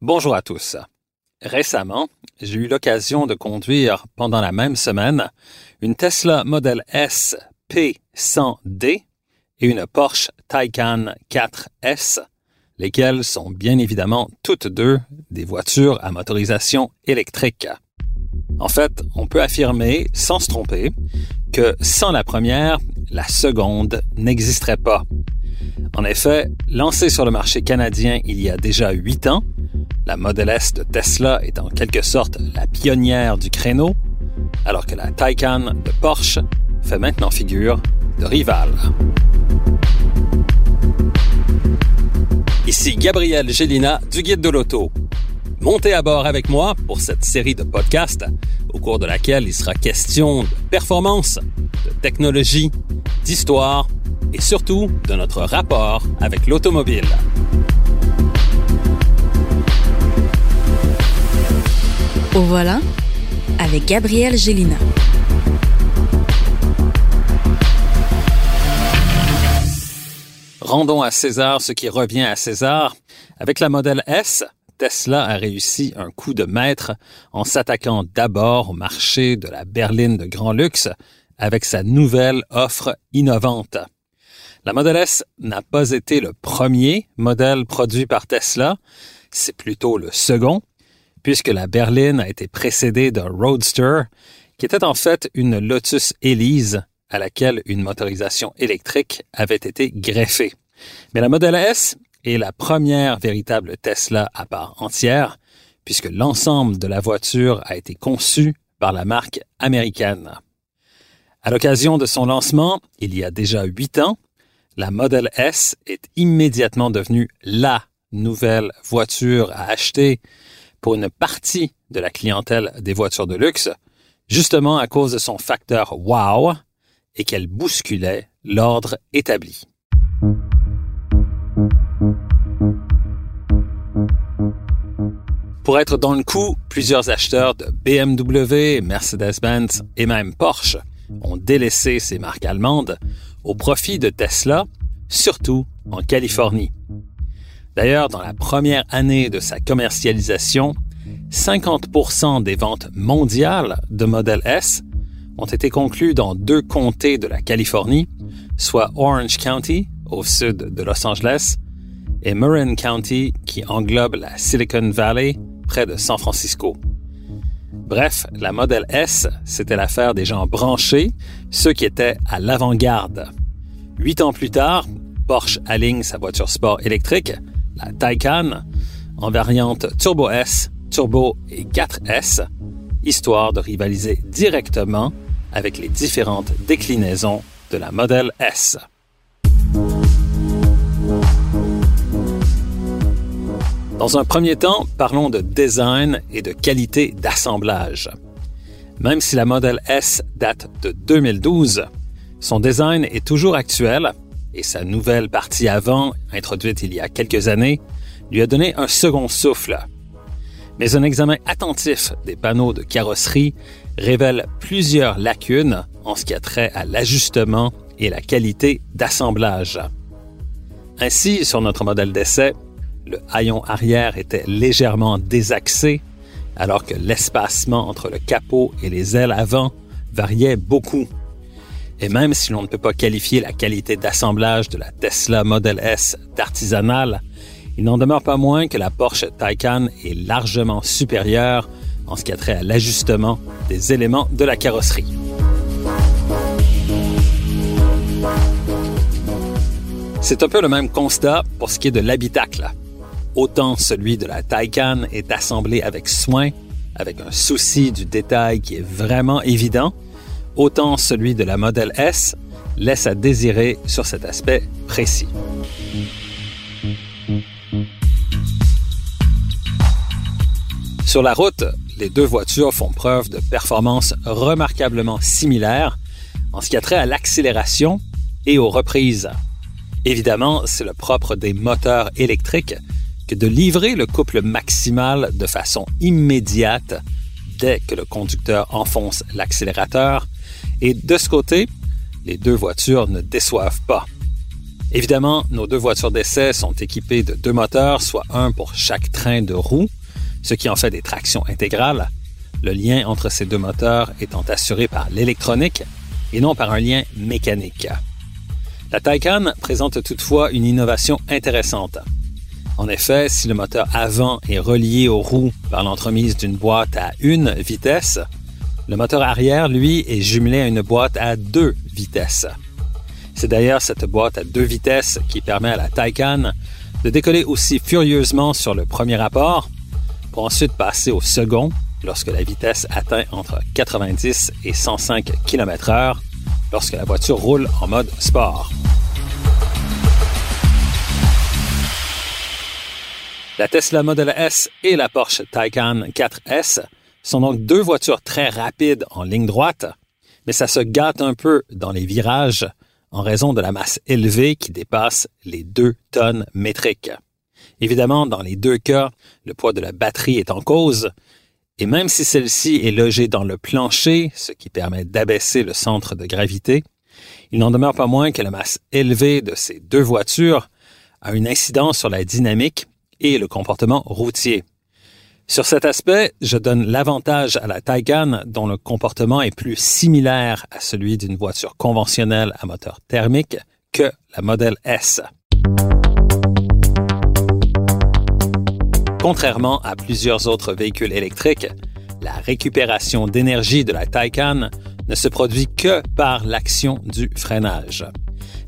Bonjour à tous. Récemment, j'ai eu l'occasion de conduire pendant la même semaine une Tesla Model S P100D et une Porsche Taycan 4S, lesquelles sont bien évidemment toutes deux des voitures à motorisation électrique. En fait, on peut affirmer, sans se tromper, que sans la première, la seconde n'existerait pas. En effet, lancée sur le marché canadien il y a déjà huit ans, la Model S de Tesla est en quelque sorte la pionnière du créneau, alors que la Taycan de Porsche fait maintenant figure de rivale. Ici Gabriel Gélina du Guide de l'Auto. Montez à bord avec moi pour cette série de podcasts au cours de laquelle il sera question de performance, de technologie, d'histoire et surtout de notre rapport avec l'automobile. Au voilà avec Gabriel Gélina. Rendons à César ce qui revient à César. Avec la modèle S, Tesla a réussi un coup de maître en s'attaquant d'abord au marché de la berline de grand luxe avec sa nouvelle offre innovante. La Model S n'a pas été le premier modèle produit par Tesla, c'est plutôt le second, puisque la berline a été précédée d'un Roadster, qui était en fait une Lotus Elise à laquelle une motorisation électrique avait été greffée. Mais la Model S est la première véritable Tesla à part entière, puisque l'ensemble de la voiture a été conçu par la marque américaine. À l'occasion de son lancement, il y a déjà huit ans, la Model S est immédiatement devenue la nouvelle voiture à acheter pour une partie de la clientèle des voitures de luxe, justement à cause de son facteur wow et qu'elle bousculait l'ordre établi. Pour être dans le coup, plusieurs acheteurs de BMW, Mercedes-Benz et même Porsche ont délaissé ces marques allemandes au profit de Tesla, surtout en Californie. D'ailleurs, dans la première année de sa commercialisation, 50% des ventes mondiales de Model S ont été conclues dans deux comtés de la Californie, soit Orange County, au sud de Los Angeles, et Marin County, qui englobe la Silicon Valley, près de San Francisco. Bref, la Model S, c'était l'affaire des gens branchés, ceux qui étaient à l'avant-garde. Huit ans plus tard, Porsche aligne sa voiture sport électrique, la Taycan, en variante Turbo S, Turbo et 4S, histoire de rivaliser directement avec les différentes déclinaisons de la Model S. Dans un premier temps, parlons de design et de qualité d'assemblage. Même si la Model S date de 2012, son design est toujours actuel et sa nouvelle partie avant, introduite il y a quelques années, lui a donné un second souffle. Mais un examen attentif des panneaux de carrosserie révèle plusieurs lacunes en ce qui a trait à l'ajustement et la qualité d'assemblage. Ainsi, sur notre modèle d'essai, le haillon arrière était légèrement désaxé, alors que l'espacement entre le capot et les ailes avant variait beaucoup. Et même si l'on ne peut pas qualifier la qualité d'assemblage de la Tesla Model S d'artisanale, il n'en demeure pas moins que la Porsche Taycan est largement supérieure en ce qui a trait à l'ajustement des éléments de la carrosserie. C'est un peu le même constat pour ce qui est de l'habitacle. Autant celui de la Taycan est assemblé avec soin, avec un souci du détail qui est vraiment évident, autant celui de la Model S laisse à désirer sur cet aspect précis. Sur la route, les deux voitures font preuve de performances remarquablement similaires en ce qui a trait à l'accélération et aux reprises. Évidemment, c'est le propre des moteurs électriques de livrer le couple maximal de façon immédiate dès que le conducteur enfonce l'accélérateur. Et de ce côté, les deux voitures ne déçoivent pas. Évidemment, nos deux voitures d'essai sont équipées de deux moteurs, soit un pour chaque train de roue, ce qui en fait des tractions intégrales, le lien entre ces deux moteurs étant assuré par l'électronique et non par un lien mécanique. La Taycan présente toutefois une innovation intéressante. En effet, si le moteur avant est relié aux roues par l'entremise d'une boîte à une vitesse, le moteur arrière, lui, est jumelé à une boîte à deux vitesses. C'est d'ailleurs cette boîte à deux vitesses qui permet à la Taycan de décoller aussi furieusement sur le premier rapport pour ensuite passer au second lorsque la vitesse atteint entre 90 et 105 km/h lorsque la voiture roule en mode sport. La Tesla Model S et la Porsche Taycan 4S sont donc deux voitures très rapides en ligne droite, mais ça se gâte un peu dans les virages en raison de la masse élevée qui dépasse les 2 tonnes métriques. Évidemment, dans les deux cas, le poids de la batterie est en cause, et même si celle-ci est logée dans le plancher, ce qui permet d'abaisser le centre de gravité, il n'en demeure pas moins que la masse élevée de ces deux voitures a une incidence sur la dynamique et le comportement routier. Sur cet aspect, je donne l'avantage à la Taycan dont le comportement est plus similaire à celui d'une voiture conventionnelle à moteur thermique que la Model S. Contrairement à plusieurs autres véhicules électriques, la récupération d'énergie de la Taycan ne se produit que par l'action du freinage.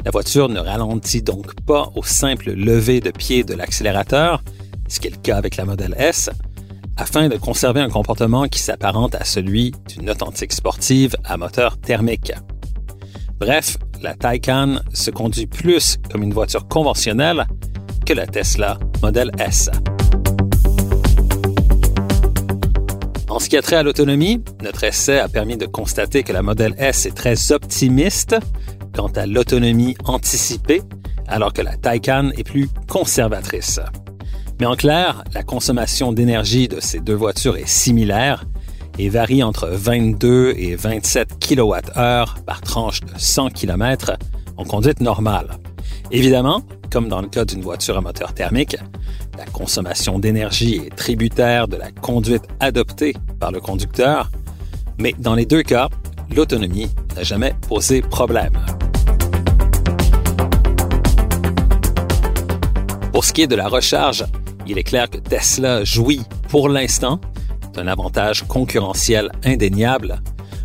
La voiture ne ralentit donc pas au simple lever de pied de l'accélérateur, ce qui est le cas avec la Model S, afin de conserver un comportement qui s'apparente à celui d'une authentique sportive à moteur thermique. Bref, la Taycan se conduit plus comme une voiture conventionnelle que la Tesla Model S. En ce qui a trait à l'autonomie, notre essai a permis de constater que la Model S est très optimiste quant à l'autonomie anticipée, alors que la Taycan est plus conservatrice. Mais en clair, la consommation d'énergie de ces deux voitures est similaire et varie entre 22 et 27 kWh par tranche de 100 km en conduite normale. Évidemment, comme dans le cas d'une voiture à moteur thermique, la consommation d'énergie est tributaire de la conduite adoptée par le conducteur, mais dans les deux cas, l'autonomie n'a jamais posé problème. Pour ce qui est de la recharge, il est clair que Tesla jouit pour l'instant d'un avantage concurrentiel indéniable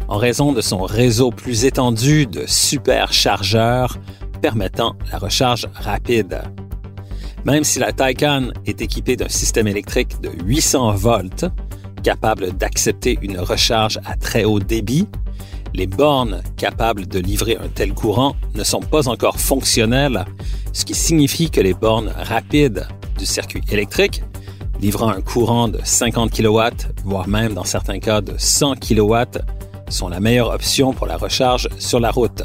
en raison de son réseau plus étendu de superchargeurs permettant la recharge rapide. Même si la Taycan est équipée d'un système électrique de 800 volts, capable d'accepter une recharge à très haut débit, les bornes capables de livrer un tel courant ne sont pas encore fonctionnelles, ce qui signifie que les bornes rapides du circuit électrique, livrant un courant de 50 kW, voire même dans certains cas de 100 kW, sont la meilleure option pour la recharge sur la route.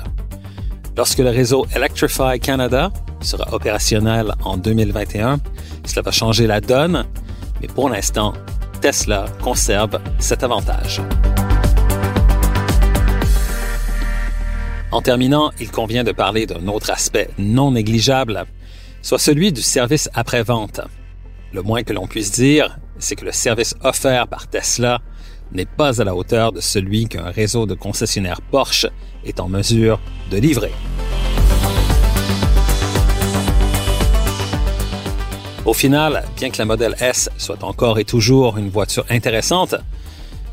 Lorsque le réseau Electrify Canada sera opérationnel en 2021, cela va changer la donne, mais pour l'instant, Tesla conserve cet avantage. En terminant, il convient de parler d'un autre aspect non négligeable, soit celui du service après-vente. Le moins que l'on puisse dire, c'est que le service offert par Tesla n'est pas à la hauteur de celui qu'un réseau de concessionnaires Porsche est en mesure de livrer. Au final, bien que la Model S soit encore et toujours une voiture intéressante,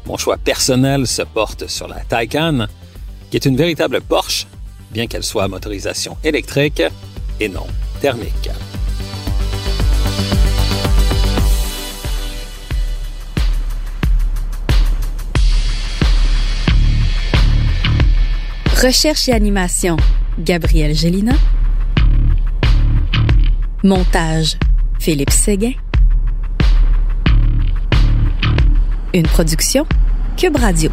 mon choix personnel se porte sur la Taycan, qui est une véritable Porsche, bien qu'elle soit à motorisation électrique et non thermique. Recherche et animation, Gabriel Gélina. Montage, Philippe Séguin. Une production, Cube Radio.